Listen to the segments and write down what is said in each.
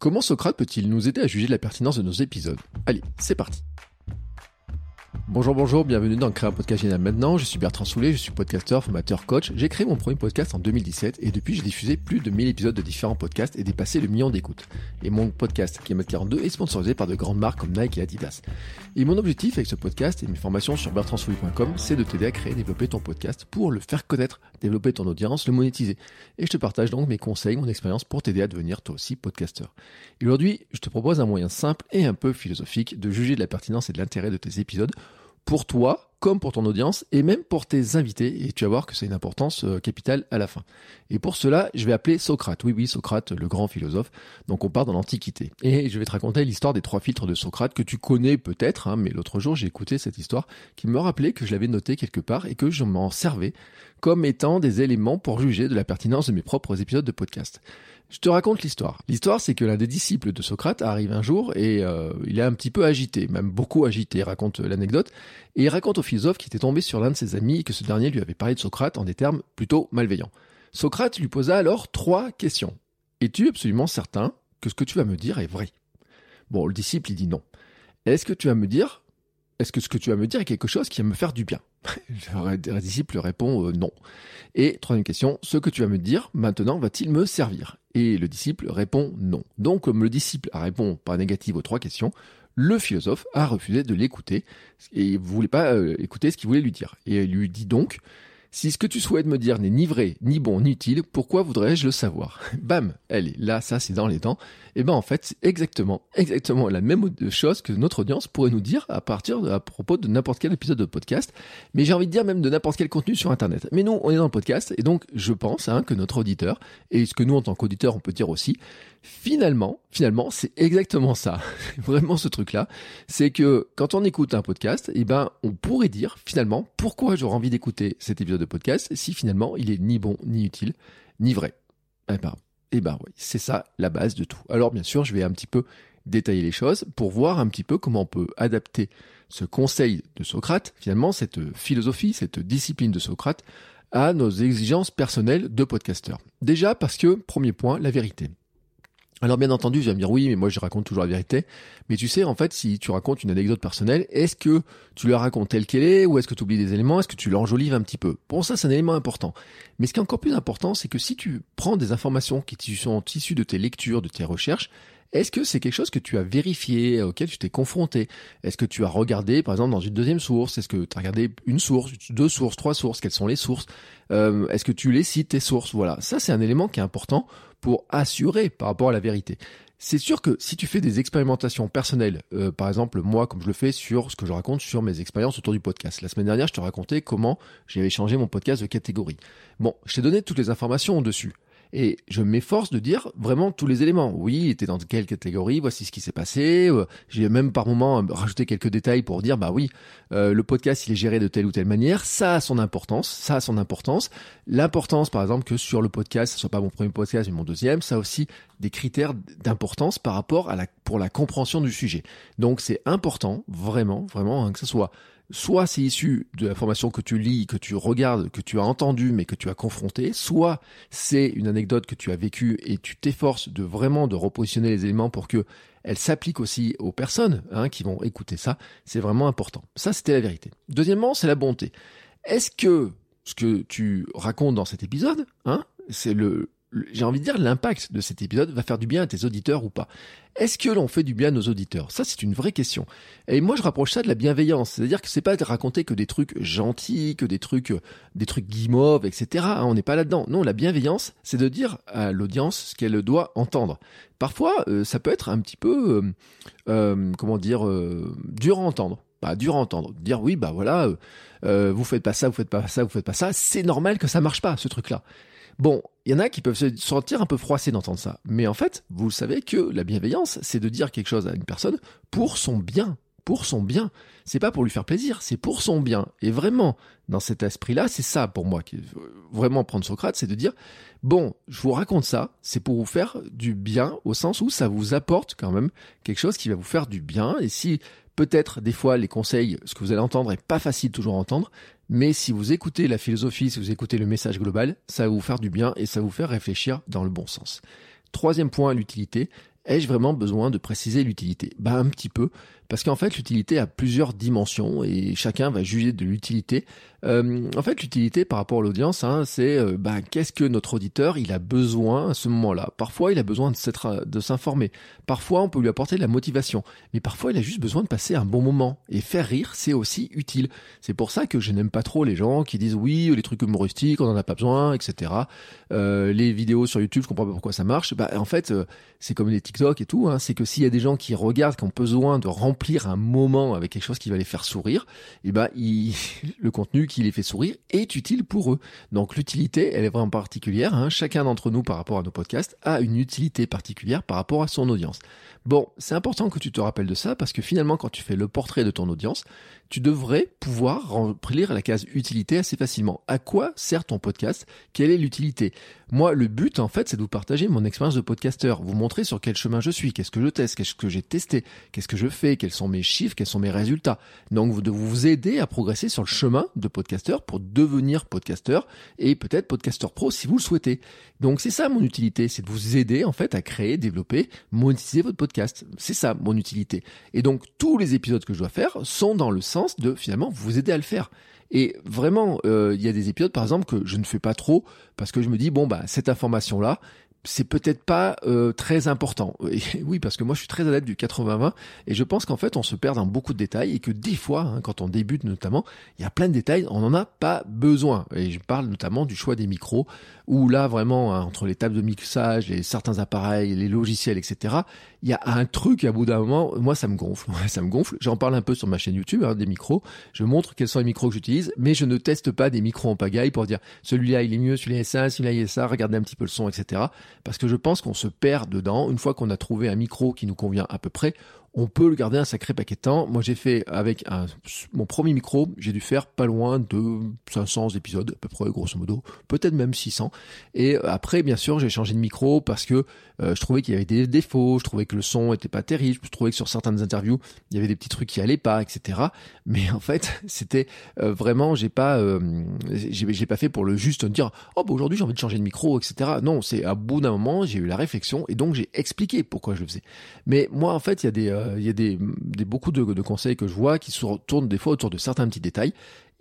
Comment Socrate peut-il nous aider à juger la pertinence de nos épisodes? Allez, c'est parti Bonjour, bonjour, bienvenue dans Créer un podcast génial maintenant. Je suis Bertrand Soulet, je suis podcasteur, formateur, coach. J'ai créé mon premier podcast en 2017 et depuis j'ai diffusé plus de 1000 épisodes de différents podcasts et dépassé le million d'écoutes. Et mon podcast, km 42, est sponsorisé par de grandes marques comme Nike et Adidas. Et mon objectif avec ce podcast et mes formations sur bertrandsoulet.com, c'est de t'aider à créer et développer ton podcast pour le faire connaître, développer ton audience, le monétiser. Et je te partage donc mes conseils, mon expérience pour t'aider à devenir toi aussi podcasteur. Et aujourd'hui, je te propose un moyen simple et un peu philosophique de juger de la pertinence et de l'intérêt de tes épisodes pour toi comme pour ton audience et même pour tes invités et tu vas voir que c'est une importance euh, capitale à la fin. Et pour cela, je vais appeler Socrate. Oui oui, Socrate, le grand philosophe. Donc on part dans l'Antiquité. Et je vais te raconter l'histoire des trois filtres de Socrate que tu connais peut-être, hein, mais l'autre jour j'ai écouté cette histoire qui me rappelait que je l'avais noté quelque part et que je m'en servais comme étant des éléments pour juger de la pertinence de mes propres épisodes de podcast. Je te raconte l'histoire. L'histoire, c'est que l'un des disciples de Socrate arrive un jour et euh, il est un petit peu agité, même beaucoup agité. Raconte l'anecdote et il raconte au philosophe qui était tombé sur l'un de ses amis et que ce dernier lui avait parlé de Socrate en des termes plutôt malveillants. Socrate lui posa alors trois questions. Es-tu absolument certain que ce que tu vas me dire est vrai? Bon, le disciple, il dit non. Est-ce que tu vas me dire est-ce que ce que tu vas me dire est quelque chose qui va me faire du bien? Le disciple répond euh, non. Et troisième question, ce que tu vas me dire maintenant va-t-il me servir? Et le disciple répond non. Donc comme le disciple répond par négative aux trois questions, le philosophe a refusé de l'écouter et il voulait pas euh, écouter ce qu'il voulait lui dire. Et il lui dit donc si ce que tu souhaites me dire n'est ni vrai, ni bon, ni utile, pourquoi voudrais-je le savoir? Bam Allez, là, ça c'est dans les dents. Et eh ben en fait, c'est exactement, exactement la même chose que notre audience pourrait nous dire à partir de, à propos de n'importe quel épisode de podcast. Mais j'ai envie de dire même de n'importe quel contenu sur Internet. Mais nous, on est dans le podcast, et donc je pense hein, que notre auditeur, et ce que nous en tant qu'auditeur on peut dire aussi, finalement, finalement, c'est exactement ça. Vraiment ce truc-là. C'est que quand on écoute un podcast, eh ben, on pourrait dire finalement pourquoi j'aurais envie d'écouter cet épisode de podcast si finalement il est ni bon, ni utile, ni vrai? Eh ben, eh ben oui, c'est ça la base de tout. Alors bien sûr, je vais un petit peu détailler les choses pour voir un petit peu comment on peut adapter ce conseil de Socrate, finalement cette philosophie, cette discipline de Socrate, à nos exigences personnelles de podcasteurs. Déjà parce que, premier point, la vérité. Alors bien entendu, je vais me dire oui, mais moi je raconte toujours la vérité. Mais tu sais, en fait, si tu racontes une anecdote personnelle, est-ce que tu la racontes telle qu'elle est, ou est-ce que tu oublies des éléments, est-ce que tu l'enjolives un petit peu? Pour ça, c'est un élément important. Mais ce qui est encore plus important, c'est que si tu prends des informations qui sont issues de tes lectures, de tes recherches, est-ce que c'est quelque chose que tu as vérifié, auquel tu t'es confronté? Est-ce que tu as regardé, par exemple, dans une deuxième source? Est-ce que tu as regardé une source, deux sources, trois sources? Quelles sont les sources? Euh, Est-ce que tu les cites, tes sources? Voilà, ça c'est un élément qui est important pour assurer par rapport à la vérité. C'est sûr que si tu fais des expérimentations personnelles, euh, par exemple moi comme je le fais sur ce que je raconte sur mes expériences autour du podcast. La semaine dernière, je te racontais comment j'avais changé mon podcast de catégorie. Bon, je t'ai donné toutes les informations dessus. Et je m'efforce de dire vraiment tous les éléments. Oui, était dans quelle catégorie, voici ce qui s'est passé. Euh, j'ai même par moment rajouté quelques détails pour dire, bah oui, euh, le podcast, il est géré de telle ou telle manière. Ça a son importance, ça a son importance. L'importance, par exemple, que sur le podcast, ce soit pas mon premier podcast, mais mon deuxième, ça a aussi des critères d'importance par rapport à la, pour la compréhension du sujet. Donc c'est important, vraiment, vraiment, hein, que ce soit soit c'est issu de l'information que tu lis, que tu regardes, que tu as entendu, mais que tu as confronté, soit c'est une anecdote que tu as vécue et tu t'efforces de vraiment de repositionner les éléments pour que elle s'applique aussi aux personnes hein, qui vont écouter ça. C'est vraiment important. Ça, c'était la vérité. Deuxièmement, c'est la bonté. Est-ce que ce que tu racontes dans cet épisode, hein, c'est le, j'ai envie de dire, l'impact de cet épisode va faire du bien à tes auditeurs ou pas. Est-ce que l'on fait du bien à nos auditeurs? Ça, c'est une vraie question. Et moi, je rapproche ça de la bienveillance. C'est-à-dire que c'est pas de raconter que des trucs gentils, que des trucs, des trucs guimauves, etc. Hein, on n'est pas là-dedans. Non, la bienveillance, c'est de dire à l'audience ce qu'elle doit entendre. Parfois, euh, ça peut être un petit peu, euh, euh, comment dire, dur à entendre. Pas dur à entendre. Dire oui, bah voilà, vous faites pas ça, vous faites pas ça, vous faites pas ça. C'est normal que ça marche pas, ce truc-là. Bon, il y en a qui peuvent se sentir un peu froissés d'entendre ça. Mais en fait, vous savez que la bienveillance, c'est de dire quelque chose à une personne pour son bien. Pour son bien. C'est pas pour lui faire plaisir, c'est pour son bien. Et vraiment, dans cet esprit-là, c'est ça pour moi qui vraiment prendre Socrate, c'est de dire, bon, je vous raconte ça, c'est pour vous faire du bien au sens où ça vous apporte quand même quelque chose qui va vous faire du bien. Et si peut-être des fois les conseils, ce que vous allez entendre est pas facile toujours à entendre, mais si vous écoutez la philosophie, si vous écoutez le message global, ça va vous faire du bien et ça va vous faire réfléchir dans le bon sens. Troisième point, l'utilité. Ai-je vraiment besoin de préciser l'utilité? Bah un petit peu, parce qu'en fait l'utilité a plusieurs dimensions et chacun va juger de l'utilité. Euh, en fait l'utilité par rapport à l'audience, hein, c'est euh, bah, qu'est-ce que notre auditeur il a besoin à ce moment-là? Parfois il a besoin de, de s'informer, parfois on peut lui apporter de la motivation, mais parfois il a juste besoin de passer un bon moment. Et faire rire c'est aussi utile. C'est pour ça que je n'aime pas trop les gens qui disent oui les trucs humoristiques on n'en a pas besoin, etc. Euh, les vidéos sur YouTube je comprends pas pourquoi ça marche. Bah en fait euh, c'est comme les TikTok et tout, hein, c'est que s'il y a des gens qui regardent, qui ont besoin de remplir un moment avec quelque chose qui va les faire sourire, et eh ben le contenu qui les fait sourire est utile pour eux. Donc l'utilité, elle est vraiment particulière. Hein. Chacun d'entre nous, par rapport à nos podcasts, a une utilité particulière par rapport à son audience. Bon, c'est important que tu te rappelles de ça parce que finalement, quand tu fais le portrait de ton audience, tu devrais pouvoir remplir la case utilité assez facilement. À quoi sert ton podcast? Quelle est l'utilité? Moi, le but, en fait, c'est de vous partager mon expérience de podcasteur, vous montrer sur quel chemin je suis, qu'est-ce que je teste, qu'est-ce que j'ai testé, qu'est-ce que je fais, quels sont mes chiffres, quels sont mes résultats. Donc, de vous aider à progresser sur le chemin de podcasteur pour devenir podcasteur et peut-être podcasteur pro si vous le souhaitez. Donc, c'est ça mon utilité, c'est de vous aider, en fait, à créer, développer, monétiser votre podcast. C'est ça mon utilité. Et donc, tous les épisodes que je dois faire sont dans le sens de finalement vous aider à le faire. Et vraiment, euh, il y a des épisodes par exemple que je ne fais pas trop parce que je me dis bon bah cette information là, c'est peut-être pas euh, très important. oui, parce que moi je suis très adepte du 80-20 et je pense qu'en fait on se perd dans beaucoup de détails et que des fois, hein, quand on débute notamment, il y a plein de détails, on n'en a pas besoin. Et je parle notamment du choix des micros, où là vraiment hein, entre les tables de mixage et certains appareils, les logiciels, etc. Il y a un truc à bout d'un moment, moi ça me gonfle, ça me gonfle. J'en parle un peu sur ma chaîne YouTube hein, des micros. Je montre quels sont les micros que j'utilise, mais je ne teste pas des micros en pagaille pour dire celui-là il est mieux, celui-là est ça, celui-là il est ça. Regardez un petit peu le son, etc parce que je pense qu'on se perd dedans. Une fois qu'on a trouvé un micro qui nous convient à peu près, on peut le garder un sacré paquet de temps. Moi, j'ai fait avec mon premier micro, j'ai dû faire pas loin de 500 épisodes, à peu près, grosso modo, peut-être même 600. Et après, bien sûr, j'ai changé de micro parce que euh, je trouvais qu'il y avait des défauts, je trouvais que le son était pas terrible, je trouvais que sur certaines interviews, il y avait des petits trucs qui allaient pas, etc. Mais en fait, c'était euh, vraiment, j'ai pas, euh, j'ai pas fait pour le juste dire, oh bah aujourd'hui j'ai envie de changer de micro, etc. Non, c'est à bout d'un moment, j'ai eu la réflexion et donc j'ai expliqué pourquoi je le faisais. Mais moi, en fait, il y a des euh, il y a des, beaucoup de, conseils que je vois qui se tournent des fois autour de certains petits détails.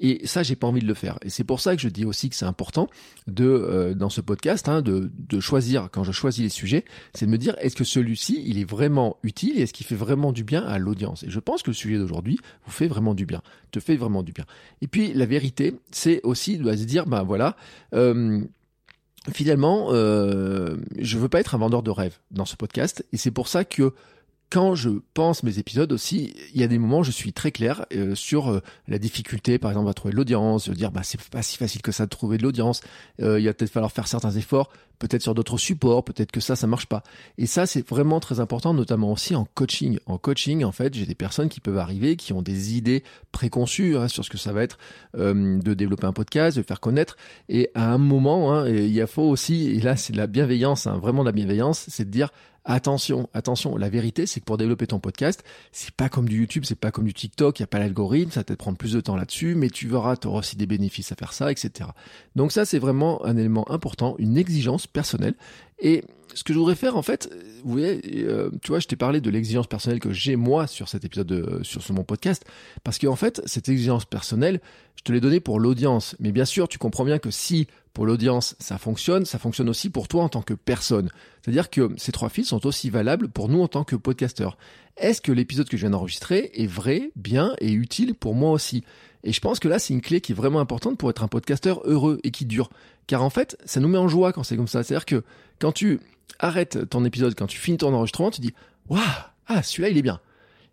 Et ça, j'ai pas envie de le faire. Et c'est pour ça que je dis aussi que c'est important de, euh, dans ce podcast, hein, de, choisir, quand je choisis les sujets, c'est de me dire, est-ce que celui-ci, il est vraiment utile et est-ce qu'il fait vraiment du bien à l'audience? Et je pense que le sujet d'aujourd'hui vous fait vraiment du bien, te fait vraiment du bien. Et puis, la vérité, c'est aussi de se dire, ben voilà, euh, finalement, euh, je veux pas être un vendeur de rêve dans ce podcast. Et c'est pour ça que quand je pense mes épisodes aussi, il y a des moments où je suis très clair euh, sur euh, la difficulté, par exemple, à trouver de l'audience, de dire bah c'est pas si facile que ça de trouver de l'audience. Euh, il va peut-être falloir faire certains efforts, peut-être sur d'autres supports, peut-être que ça ça marche pas. Et ça c'est vraiment très important, notamment aussi en coaching. En coaching, en fait, j'ai des personnes qui peuvent arriver, qui ont des idées préconçues hein, sur ce que ça va être de développer un podcast, de faire connaître. Et à un moment, hein, il faut aussi, et là c'est de la bienveillance, hein, vraiment de la bienveillance, c'est de dire Attention, attention, la vérité c'est que pour développer ton podcast, c'est pas comme du YouTube, c'est pas comme du TikTok, il n'y a pas l'algorithme, ça peut-être prendre plus de temps là-dessus, mais tu verras, tu auras aussi des bénéfices à faire ça, etc. Donc ça c'est vraiment un élément important, une exigence personnelle. Et ce que je voudrais faire en fait, vous voyez, euh, tu vois, je t'ai parlé de l'exigence personnelle que j'ai moi sur cet épisode, de, sur ce, mon podcast, parce qu'en fait, cette exigence personnelle, je te l'ai donnée pour l'audience. Mais bien sûr, tu comprends bien que si pour l'audience ça fonctionne, ça fonctionne aussi pour toi en tant que personne. C'est-à-dire que ces trois fils sont aussi valables pour nous en tant que podcasteurs. Est-ce que l'épisode que je viens d'enregistrer est vrai, bien et utile pour moi aussi? Et je pense que là, c'est une clé qui est vraiment importante pour être un podcasteur heureux et qui dure. Car en fait, ça nous met en joie quand c'est comme ça. C'est-à-dire que quand tu arrêtes ton épisode, quand tu finis ton enregistrement, tu dis Waouh, ah, celui-là, il est bien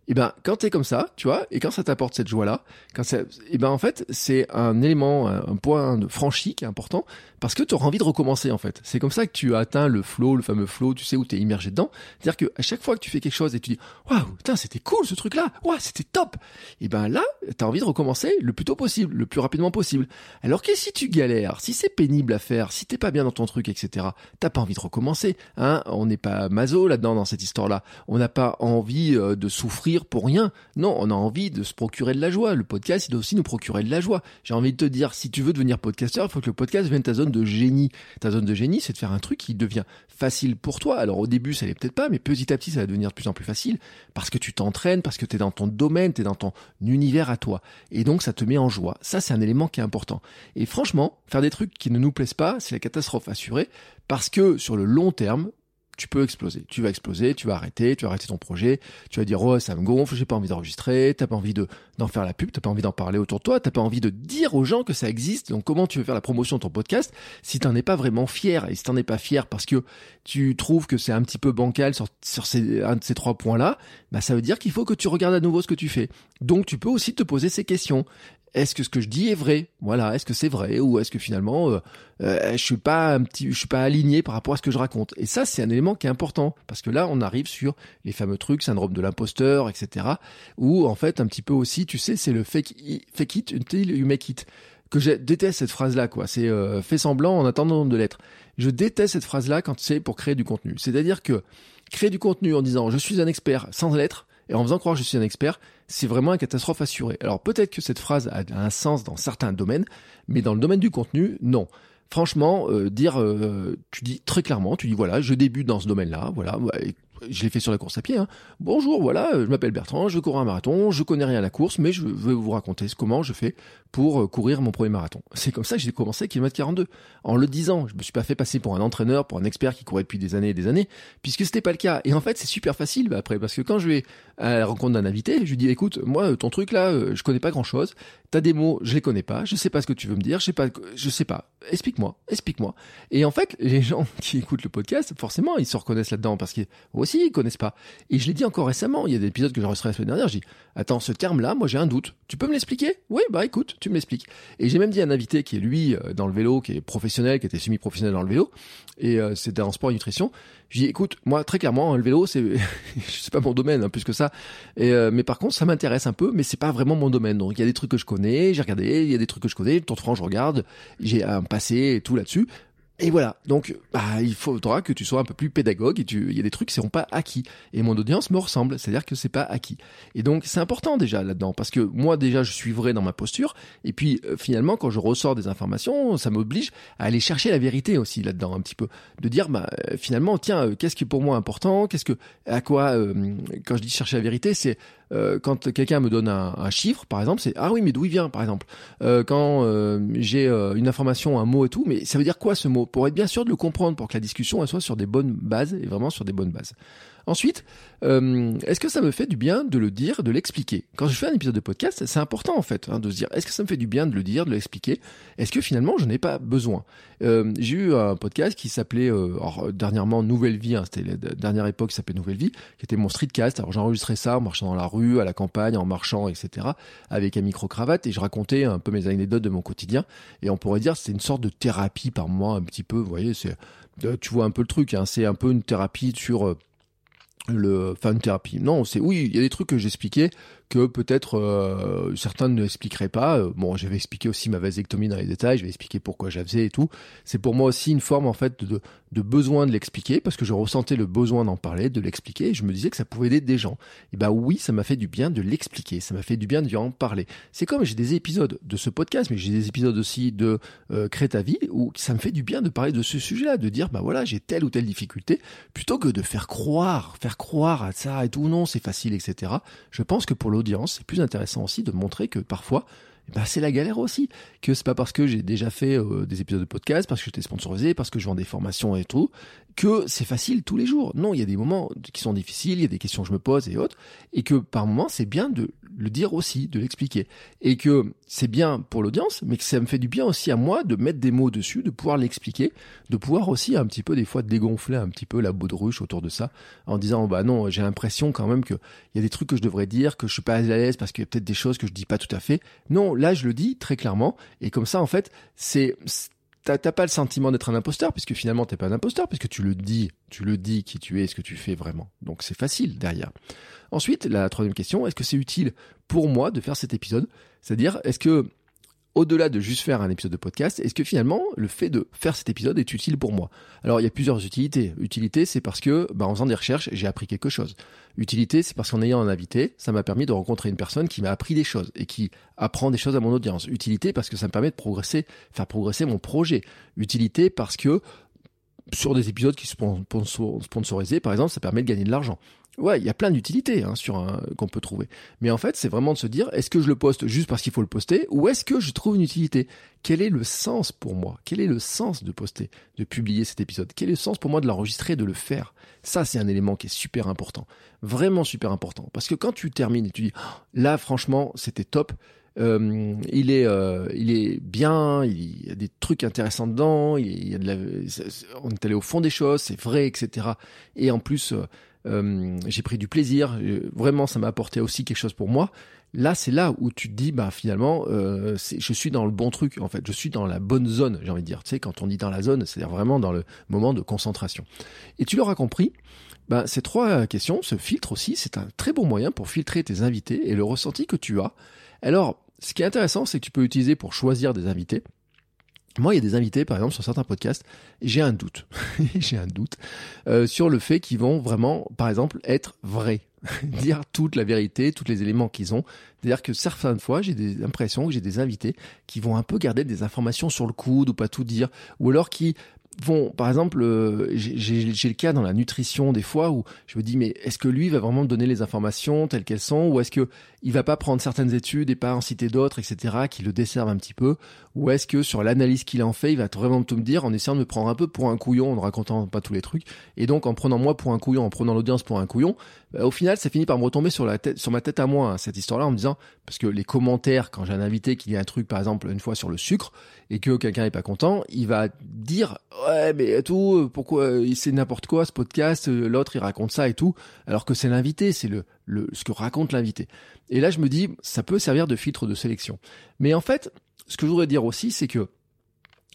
et eh ben quand t'es comme ça, tu vois, et quand ça t'apporte cette joie-là, quand ça, et eh ben en fait c'est un élément, un point de franchi qui est important parce que tu auras envie de recommencer en fait. C'est comme ça que tu atteins le flow, le fameux flow, tu sais où tu es immergé dedans. C'est-à-dire que à chaque fois que tu fais quelque chose et tu dis waouh, putain c'était cool ce truc-là, waouh c'était top. Et ben là t'as envie de recommencer le plus tôt possible, le plus rapidement possible. Alors que si tu galères, si c'est pénible à faire, si t'es pas bien dans ton truc, etc. T'as pas envie de recommencer. Hein On n'est pas maso là-dedans dans cette histoire-là. On n'a pas envie euh, de souffrir pour rien. Non, on a envie de se procurer de la joie. Le podcast il doit aussi nous procurer de la joie. J'ai envie de te dire si tu veux devenir podcasteur, il faut que le podcast vienne ta zone zone de génie. Ta zone de génie, c'est de faire un truc qui devient facile pour toi. Alors au début, ça l'est peut-être pas, mais petit à petit, ça va devenir de plus en plus facile parce que tu t'entraînes, parce que tu es dans ton domaine, tu es dans ton univers à toi. Et donc, ça te met en joie. Ça, c'est un élément qui est important. Et franchement, faire des trucs qui ne nous plaisent pas, c'est la catastrophe assurée parce que sur le long terme, tu peux exploser. Tu vas exploser, tu vas arrêter, tu vas arrêter ton projet, tu vas dire oh ça me gonfle, j'ai pas envie d'enregistrer, t'as pas envie de d'en faire la pub, t'as pas envie d'en parler autour de toi, t'as pas envie de dire aux gens que ça existe. Donc comment tu veux faire la promotion de ton podcast si t'en es pas vraiment fier? Et si t'en es pas fier parce que tu trouves que c'est un petit peu bancal sur un de ces trois points là, bah ça veut dire qu'il faut que tu regardes à nouveau ce que tu fais. Donc tu peux aussi te poser ces questions est-ce que ce que je dis est vrai? Voilà, est-ce que c'est vrai? Ou est-ce que finalement euh, euh, je suis pas un petit, je suis pas aligné par rapport à ce que je raconte? Et ça, c'est un élément qui est important parce que là, on arrive sur les fameux trucs syndrome de l'imposteur, etc. Où en fait, un petit peu aussi, tu sais, c'est le fake, fake it until you make it que je déteste cette phrase-là, quoi. C'est euh, fait semblant en attendant de l'être. Je déteste cette phrase-là quand c'est pour créer du contenu. C'est-à-dire que créer du contenu en disant je suis un expert sans l'être, et en faisant croire que je suis un expert, c'est vraiment une catastrophe assurée. Alors peut-être que cette phrase a un sens dans certains domaines, mais dans le domaine du contenu, non. Franchement, euh, dire, euh, tu dis très clairement, tu dis voilà, je débute dans ce domaine-là, voilà, je l'ai fait sur la course à pied. Hein. Bonjour, voilà, je m'appelle Bertrand, je cours un marathon, je connais rien à la course, mais je veux vous raconter comment je fais pour euh, courir mon premier marathon. C'est comme ça que j'ai commencé kilomètre 42. En le disant, je me suis pas fait passer pour un entraîneur, pour un expert qui courait depuis des années et des années, puisque c'était pas le cas. Et en fait, c'est super facile bah, après, parce que quand je vais à la rencontre d'un invité, je lui dis, écoute, moi, ton truc là, euh, je connais pas grand chose. T'as des mots, je les connais pas, je sais pas ce que tu veux me dire, je sais pas, je sais pas. Explique-moi, explique-moi. Et en fait, les gens qui écoutent le podcast, forcément, ils se reconnaissent là-dedans parce qu'ils aussi ils connaissent pas. Et je l'ai dit encore récemment, il y a des épisodes que j'ai enregistrés la semaine dernière, j'ai dit, attends, ce terme-là, moi j'ai un doute. Tu peux me l'expliquer? Oui, bah écoute, tu me l'expliques. Et j'ai même dit à un invité qui est lui euh, dans le vélo, qui est professionnel, qui était semi-professionnel dans le vélo, et euh, c'était en sport et nutrition. Je dis écoute, moi très clairement, le vélo, c'est c'est pas mon domaine hein, plus que ça. Et, euh, mais par contre, ça m'intéresse un peu, mais c'est pas vraiment mon domaine. Donc il y a des trucs que je connais, j'ai regardé, il y a des trucs que je connais, de France, je regarde, j'ai un passé et tout là-dessus. Et voilà, donc bah, il faudra que tu sois un peu plus pédagogue et tu, il y a des trucs qui seront pas acquis. Et mon audience me ressemble, c'est-à-dire que c'est pas acquis. Et donc c'est important déjà là-dedans, parce que moi déjà je suis vrai dans ma posture, et puis euh, finalement quand je ressors des informations, ça m'oblige à aller chercher la vérité aussi là-dedans un petit peu, de dire bah euh, finalement tiens euh, qu'est-ce qui est pour moi important, qu'est-ce que à quoi quand je dis chercher la vérité, c'est euh, quand quelqu'un me donne un, chiffre, par exemple, c'est ah oui, mais d'où il vient, par exemple. Euh, quand euh, j'ai une information, un mot et tout, mais ça veut dire quoi ce mot? Pour être bien sûr de le comprendre, pour que la discussion soit sur des bonnes bases et vraiment sur des bonnes bases. Ensuite, euh, est-ce que ça me fait du bien de le dire, de l'expliquer? Quand je fais un épisode de podcast, c'est important en fait hein, de se dire est-ce que ça me fait du bien de le dire, de l'expliquer? Est-ce que finalement je n'ai pas besoin? Euh, J'ai eu un podcast qui s'appelait euh, dernièrement Nouvelle Vie, hein, c'était la dernière époque qui s'appelait Nouvelle Vie, qui était mon streetcast. Alors j'enregistrais ça en marchant dans la rue, à la campagne, en marchant, etc. avec un micro cravate et je racontais un peu mes anecdotes de mon quotidien. Et on pourrait dire c'était une sorte de thérapie par moi un petit peu. Vous voyez, c'est tu vois un peu le truc. Hein, c'est un peu une thérapie sur le fan thérapie. Non, c'est oui, il y a des trucs que j'expliquais que peut-être euh, certains ne expliqueraient pas. Euh, bon, j'avais expliqué aussi ma vasectomie dans les détails, je vais expliquer pourquoi je et tout. C'est pour moi aussi une forme en fait de, de besoin de l'expliquer parce que je ressentais le besoin d'en parler, de l'expliquer. Et je me disais que ça pouvait aider des gens. Et bah oui, ça m'a fait du bien de l'expliquer, ça m'a fait du bien de en parler. C'est comme j'ai des épisodes de ce podcast, mais j'ai des épisodes aussi de euh, Crée où ça me fait du bien de parler de ce sujet-là, de dire bah voilà j'ai telle ou telle difficulté, plutôt que de faire croire, faire croire à ça et tout non c'est facile etc. Je pense que pour c'est plus intéressant aussi de montrer que parfois, bah, c'est la galère aussi. Que c'est pas parce que j'ai déjà fait euh, des épisodes de podcast, parce que j'étais sponsorisé, parce que je vends des formations et tout, que c'est facile tous les jours. Non, il y a des moments qui sont difficiles, il y a des questions que je me pose et autres, et que par moments, c'est bien de le dire aussi, de l'expliquer. Et que c'est bien pour l'audience, mais que ça me fait du bien aussi à moi de mettre des mots dessus, de pouvoir l'expliquer, de pouvoir aussi un petit peu des fois dégonfler un petit peu la baudruche autour de ça, en disant bah non, j'ai l'impression quand même qu'il y a des trucs que je devrais dire, que je suis pas à l'aise parce qu'il y a peut-être des choses que je dis pas tout à fait. Non, là je le dis très clairement, et comme ça en fait, c'est t'as pas le sentiment d'être un imposteur puisque finalement t'es pas un imposteur puisque tu le dis, tu le dis qui tu es, ce que tu fais vraiment. Donc c'est facile derrière. Ensuite, la troisième question, est-ce que c'est utile pour moi de faire cet épisode? C'est-à-dire, est-ce que au-delà de juste faire un épisode de podcast, est-ce que finalement le fait de faire cet épisode est utile pour moi? Alors il y a plusieurs utilités. Utilité, c'est parce que bah, en faisant des recherches, j'ai appris quelque chose. Utilité, c'est parce qu'en ayant un invité, ça m'a permis de rencontrer une personne qui m'a appris des choses et qui apprend des choses à mon audience. Utilité parce que ça me permet de progresser, faire progresser mon projet. Utilité parce que sur des épisodes qui sont sponsorisés, par exemple, ça permet de gagner de l'argent. Ouais, il y a plein d'utilités hein, sur un, qu'on peut trouver. Mais en fait, c'est vraiment de se dire, est-ce que je le poste juste parce qu'il faut le poster, ou est-ce que je trouve une utilité? Quel est le sens pour moi? Quel est le sens de poster, de publier cet épisode? Quel est le sens pour moi de l'enregistrer, de le faire? Ça, c'est un élément qui est super important, vraiment super important. Parce que quand tu termines et tu dis, oh, là, franchement, c'était top. Euh, il est, euh, il est bien, il y a des trucs intéressants dedans. Il y a de la, on est allé au fond des choses, c'est vrai, etc. Et en plus, euh, euh, j'ai pris du plaisir, euh, vraiment ça m'a apporté aussi quelque chose pour moi. Là, c'est là où tu te dis, bah finalement, euh, je suis dans le bon truc. En fait, je suis dans la bonne zone. J'ai envie de dire, tu sais, quand on dit dans la zone, c'est-à-dire vraiment dans le moment de concentration. Et tu l'auras compris. Ben, ces trois questions, ce filtre aussi, c'est un très bon moyen pour filtrer tes invités et le ressenti que tu as. Alors, ce qui est intéressant, c'est que tu peux utiliser pour choisir des invités. Moi, il y a des invités, par exemple, sur certains podcasts, j'ai un doute, j'ai un doute euh, sur le fait qu'ils vont vraiment, par exemple, être vrais, dire toute la vérité, tous les éléments qu'ils ont. C'est-à-dire que certaines fois, j'ai des impressions que j'ai des invités qui vont un peu garder des informations sur le coude ou pas tout dire, ou alors qui vont, par exemple, euh, j'ai le cas dans la nutrition des fois où je me dis mais est-ce que lui va vraiment me donner les informations telles qu'elles sont? Ou est-ce que il va pas prendre certaines études et pas en citer d'autres, etc., qui le desservent un petit peu Ou est-ce que sur l'analyse qu'il en fait, il va vraiment tout me dire en essayant de me prendre un peu pour un couillon, en ne racontant pas tous les trucs, et donc en prenant moi pour un couillon, en prenant l'audience pour un couillon, bah, au final, ça finit par me retomber sur la tête, sur ma tête à moi hein, cette histoire-là, en me disant parce que les commentaires quand j'ai un invité qui dit un truc, par exemple une fois sur le sucre, et que quelqu'un est pas content, il va dire ouais mais tout, pourquoi c'est n'importe quoi ce podcast, l'autre il raconte ça et tout, alors que c'est l'invité, c'est le le, ce que raconte l'invité. Et là, je me dis, ça peut servir de filtre de sélection. Mais en fait, ce que je voudrais dire aussi, c'est que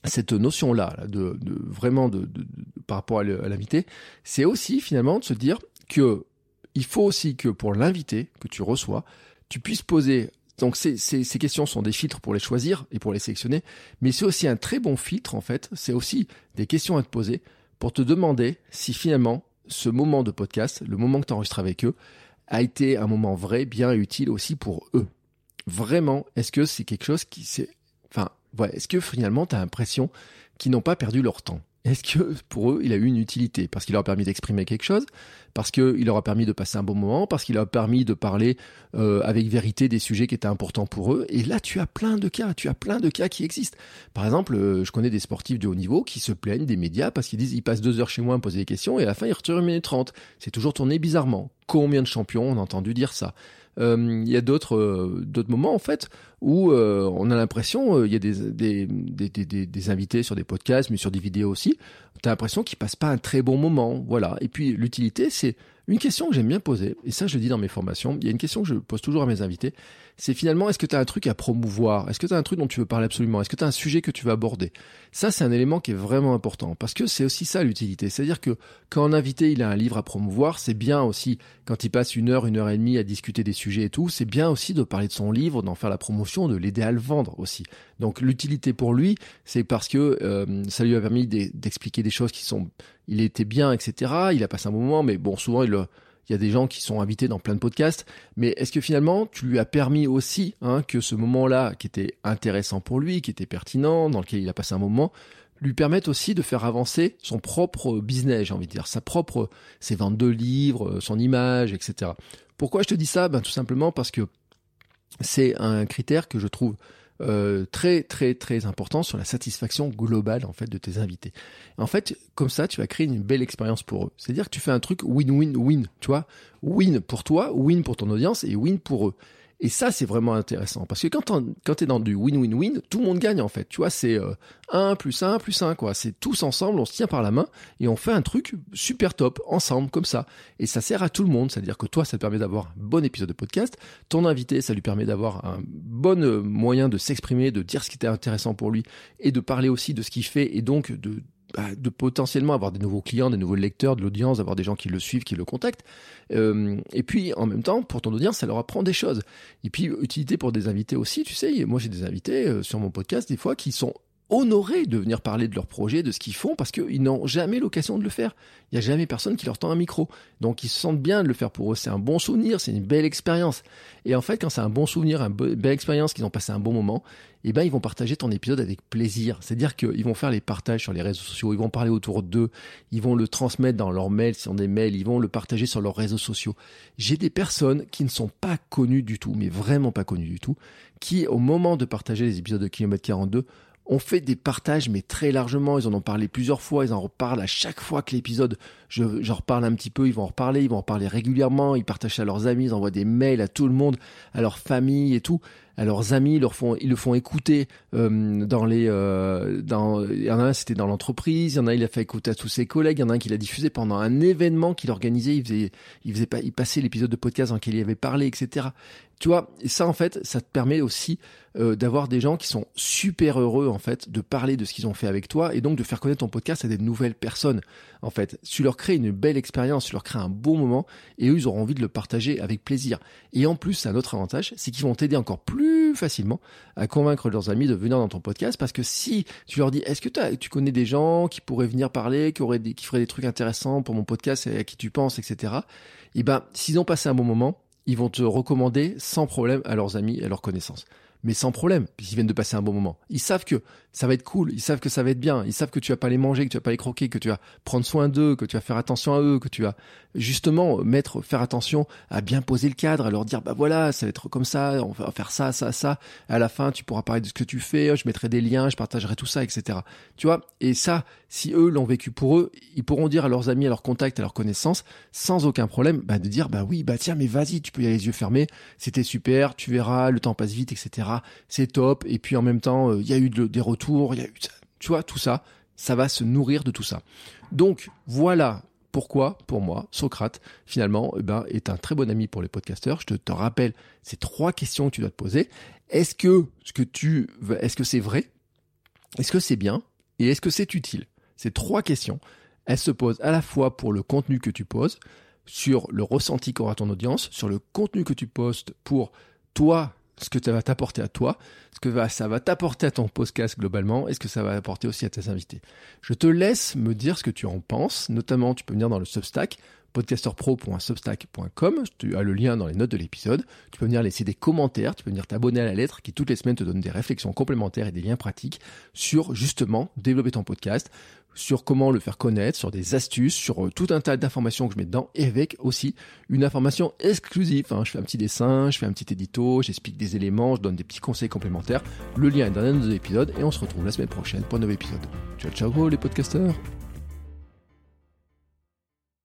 cette notion-là, de, de, vraiment de, de, par rapport à l'invité, c'est aussi finalement de se dire que il faut aussi que pour l'invité que tu reçois, tu puisses poser. Donc ces, ces, ces, questions sont des filtres pour les choisir et pour les sélectionner, mais c'est aussi un très bon filtre en fait. C'est aussi des questions à te poser pour te demander si finalement ce moment de podcast, le moment que tu enregistres avec eux, a été un moment vrai, bien utile aussi pour eux. Vraiment, est-ce que c'est quelque chose qui c'est, enfin, voilà, est-ce que finalement tu as l'impression qu'ils n'ont pas perdu leur temps? Est-ce que pour eux, il a eu une utilité? Parce qu'il leur a permis d'exprimer quelque chose, parce qu'il leur a permis de passer un bon moment, parce qu'il leur a permis de parler euh, avec vérité des sujets qui étaient importants pour eux. Et là, tu as plein de cas, tu as plein de cas qui existent. Par exemple, euh, je connais des sportifs de haut niveau qui se plaignent des médias parce qu'ils disent ils passent deux heures chez moi à me poser des questions et à la fin ils retirent une minute trente. C'est toujours tourné bizarrement. Combien de champions on a entendu dire ça? Euh, il y a d'autres euh, d'autres moments en fait où euh, on a l'impression il y a des des, des, des, des, invités sur des podcasts mais sur des vidéos aussi. T'as l'impression qu'ils passent pas un très bon moment voilà. Et puis l'utilité c'est une question que j'aime bien poser, et ça je le dis dans mes formations, il y a une question que je pose toujours à mes invités, c'est finalement est-ce que tu as un truc à promouvoir? Est-ce que tu as un truc dont tu veux parler absolument? Est-ce que tu as un sujet que tu veux aborder? Ça c'est un élément qui est vraiment important, parce que c'est aussi ça l'utilité. C'est-à-dire que quand un invité il a un livre à promouvoir, c'est bien aussi, quand il passe une heure, une heure et demie à discuter des sujets et tout, c'est bien aussi de parler de son livre, d'en faire la promotion, de l'aider à le vendre aussi. Donc l'utilité pour lui, c'est parce que euh, ça lui a permis d'expliquer des choses qui sont il était bien, etc. Il a passé un moment, mais bon, souvent, il, y a des gens qui sont invités dans plein de podcasts. Mais est-ce que finalement, tu lui as permis aussi hein, que ce moment-là, qui était intéressant pour lui, qui était pertinent, dans lequel il a passé un moment, lui permette aussi de faire avancer son propre business, j'ai envie de dire, sa propre, ses ventes de livres, son image, etc. Pourquoi je te dis ça? Ben tout simplement parce que c'est un critère que je trouve euh, très très très important sur la satisfaction globale en fait de tes invités. En fait, comme ça, tu vas créer une belle expérience pour eux. C'est-à-dire que tu fais un truc win-win-win, tu vois, win pour toi, win pour ton audience et win pour eux. Et ça, c'est vraiment intéressant. Parce que quand, quand tu dans du win-win-win, tout le monde gagne en fait. Tu vois, c'est 1 euh, plus 1 plus 1, quoi. C'est tous ensemble, on se tient par la main et on fait un truc super top, ensemble, comme ça. Et ça sert à tout le monde. C'est-à-dire que toi, ça te permet d'avoir un bon épisode de podcast. Ton invité, ça lui permet d'avoir un bon euh, moyen de s'exprimer, de dire ce qui était intéressant pour lui et de parler aussi de ce qu'il fait et donc de de potentiellement avoir des nouveaux clients, des nouveaux lecteurs, de l'audience, d'avoir des gens qui le suivent, qui le contactent. Euh, et puis en même temps, pour ton audience, ça leur apprend des choses. Et puis utilité pour des invités aussi, tu sais, moi j'ai des invités euh, sur mon podcast des fois qui sont honorés de venir parler de leur projet, de ce qu'ils font, parce qu'ils n'ont jamais l'occasion de le faire. Il n'y a jamais personne qui leur tend un micro. Donc ils se sentent bien de le faire pour eux. C'est un bon souvenir, c'est une belle expérience. Et en fait, quand c'est un bon souvenir, une belle expérience, qu'ils ont passé un bon moment, eh ben ils vont partager ton épisode avec plaisir. C'est-à-dire qu'ils vont faire les partages sur les réseaux sociaux, ils vont parler autour d'eux, ils vont le transmettre dans leurs mails, si on des mails, ils vont le partager sur leurs réseaux sociaux. J'ai des personnes qui ne sont pas connues du tout, mais vraiment pas connues du tout, qui au moment de partager les épisodes de Kilomètre 42 on fait des partages, mais très largement. Ils en ont parlé plusieurs fois. Ils en reparlent à chaque fois que l'épisode, je, j'en reparle un petit peu. Ils vont en reparler. Ils vont en parler régulièrement. Ils partagent à leurs amis. Ils envoient des mails à tout le monde, à leur famille et tout à leurs amis, ils, le font écouter euh, dans les, euh, il y en a un c'était dans l'entreprise, il y en a un il fait écouter à tous ses collègues, il y en a un qui l'a diffusé pendant un événement qu'il organisait, il faisait, il faisait il passait l'épisode de podcast dans lequel il avait parlé, etc. Tu vois, et ça en fait, ça te permet aussi euh, d'avoir des gens qui sont super heureux en fait de parler de ce qu'ils ont fait avec toi et donc de faire connaître ton podcast à des nouvelles personnes. En fait, tu leur crées une belle expérience, tu leur crées un bon moment et eux ils auront envie de le partager avec plaisir. Et en plus, un autre avantage, c'est qu'ils vont t'aider encore plus facilement à convaincre leurs amis de venir dans ton podcast parce que si tu leur dis est-ce que tu connais des gens qui pourraient venir parler, qui auraient des, qui feraient des trucs intéressants pour mon podcast et à qui tu penses, etc. Et ben s'ils ont passé un bon moment, ils vont te recommander sans problème à leurs amis et à leurs connaissances mais sans problème, puisqu'ils viennent de passer un bon moment. Ils savent que ça va être cool, ils savent que ça va être bien, ils savent que tu vas pas les manger, que tu vas pas les croquer, que tu vas prendre soin d'eux, que tu vas faire attention à eux, que tu vas justement mettre, faire attention à bien poser le cadre, à leur dire bah voilà, ça va être comme ça, on va faire ça, ça, ça. À la fin, tu pourras parler de ce que tu fais, je mettrai des liens, je partagerai tout ça, etc. Tu vois Et ça, si eux l'ont vécu pour eux, ils pourront dire à leurs amis, à leurs contacts, à leurs connaissances, sans aucun problème, bah, de dire bah oui, bah tiens, mais vas-y, tu peux y aller les yeux fermés, c'était super, tu verras, le temps passe vite, etc c'est top. Et puis en même temps, euh, il y a eu des retours, il y a eu, tu vois, tout ça, ça va se nourrir de tout ça. Donc voilà pourquoi, pour moi, Socrate, finalement, eh ben, est un très bon ami pour les podcasteurs. Je te, te rappelle ces trois questions que tu dois te poser. Est-ce que ce que tu, est-ce que c'est vrai? Est-ce que c'est bien? Et est-ce que c'est utile? Ces trois questions, elles se posent à la fois pour le contenu que tu poses, sur le ressenti qu'aura ton audience, sur le contenu que tu postes pour toi, ce que ça va t'apporter à toi, ce que ça va t'apporter à ton podcast globalement, et ce que ça va apporter aussi à tes invités. Je te laisse me dire ce que tu en penses, notamment tu peux venir dans le Substack, podcasterpro.substack.com, tu as le lien dans les notes de l'épisode, tu peux venir laisser des commentaires, tu peux venir t'abonner à la lettre qui toutes les semaines te donne des réflexions complémentaires et des liens pratiques sur justement développer ton podcast, sur comment le faire connaître, sur des astuces, sur euh, tout un tas d'informations que je mets dedans, et avec aussi une information exclusive. Hein. Je fais un petit dessin, je fais un petit édito, j'explique des éléments, je donne des petits conseils complémentaires. Le lien est dans un de nos épisodes, et on se retrouve la semaine prochaine pour un nouvel épisode. Ciao ciao les podcasteurs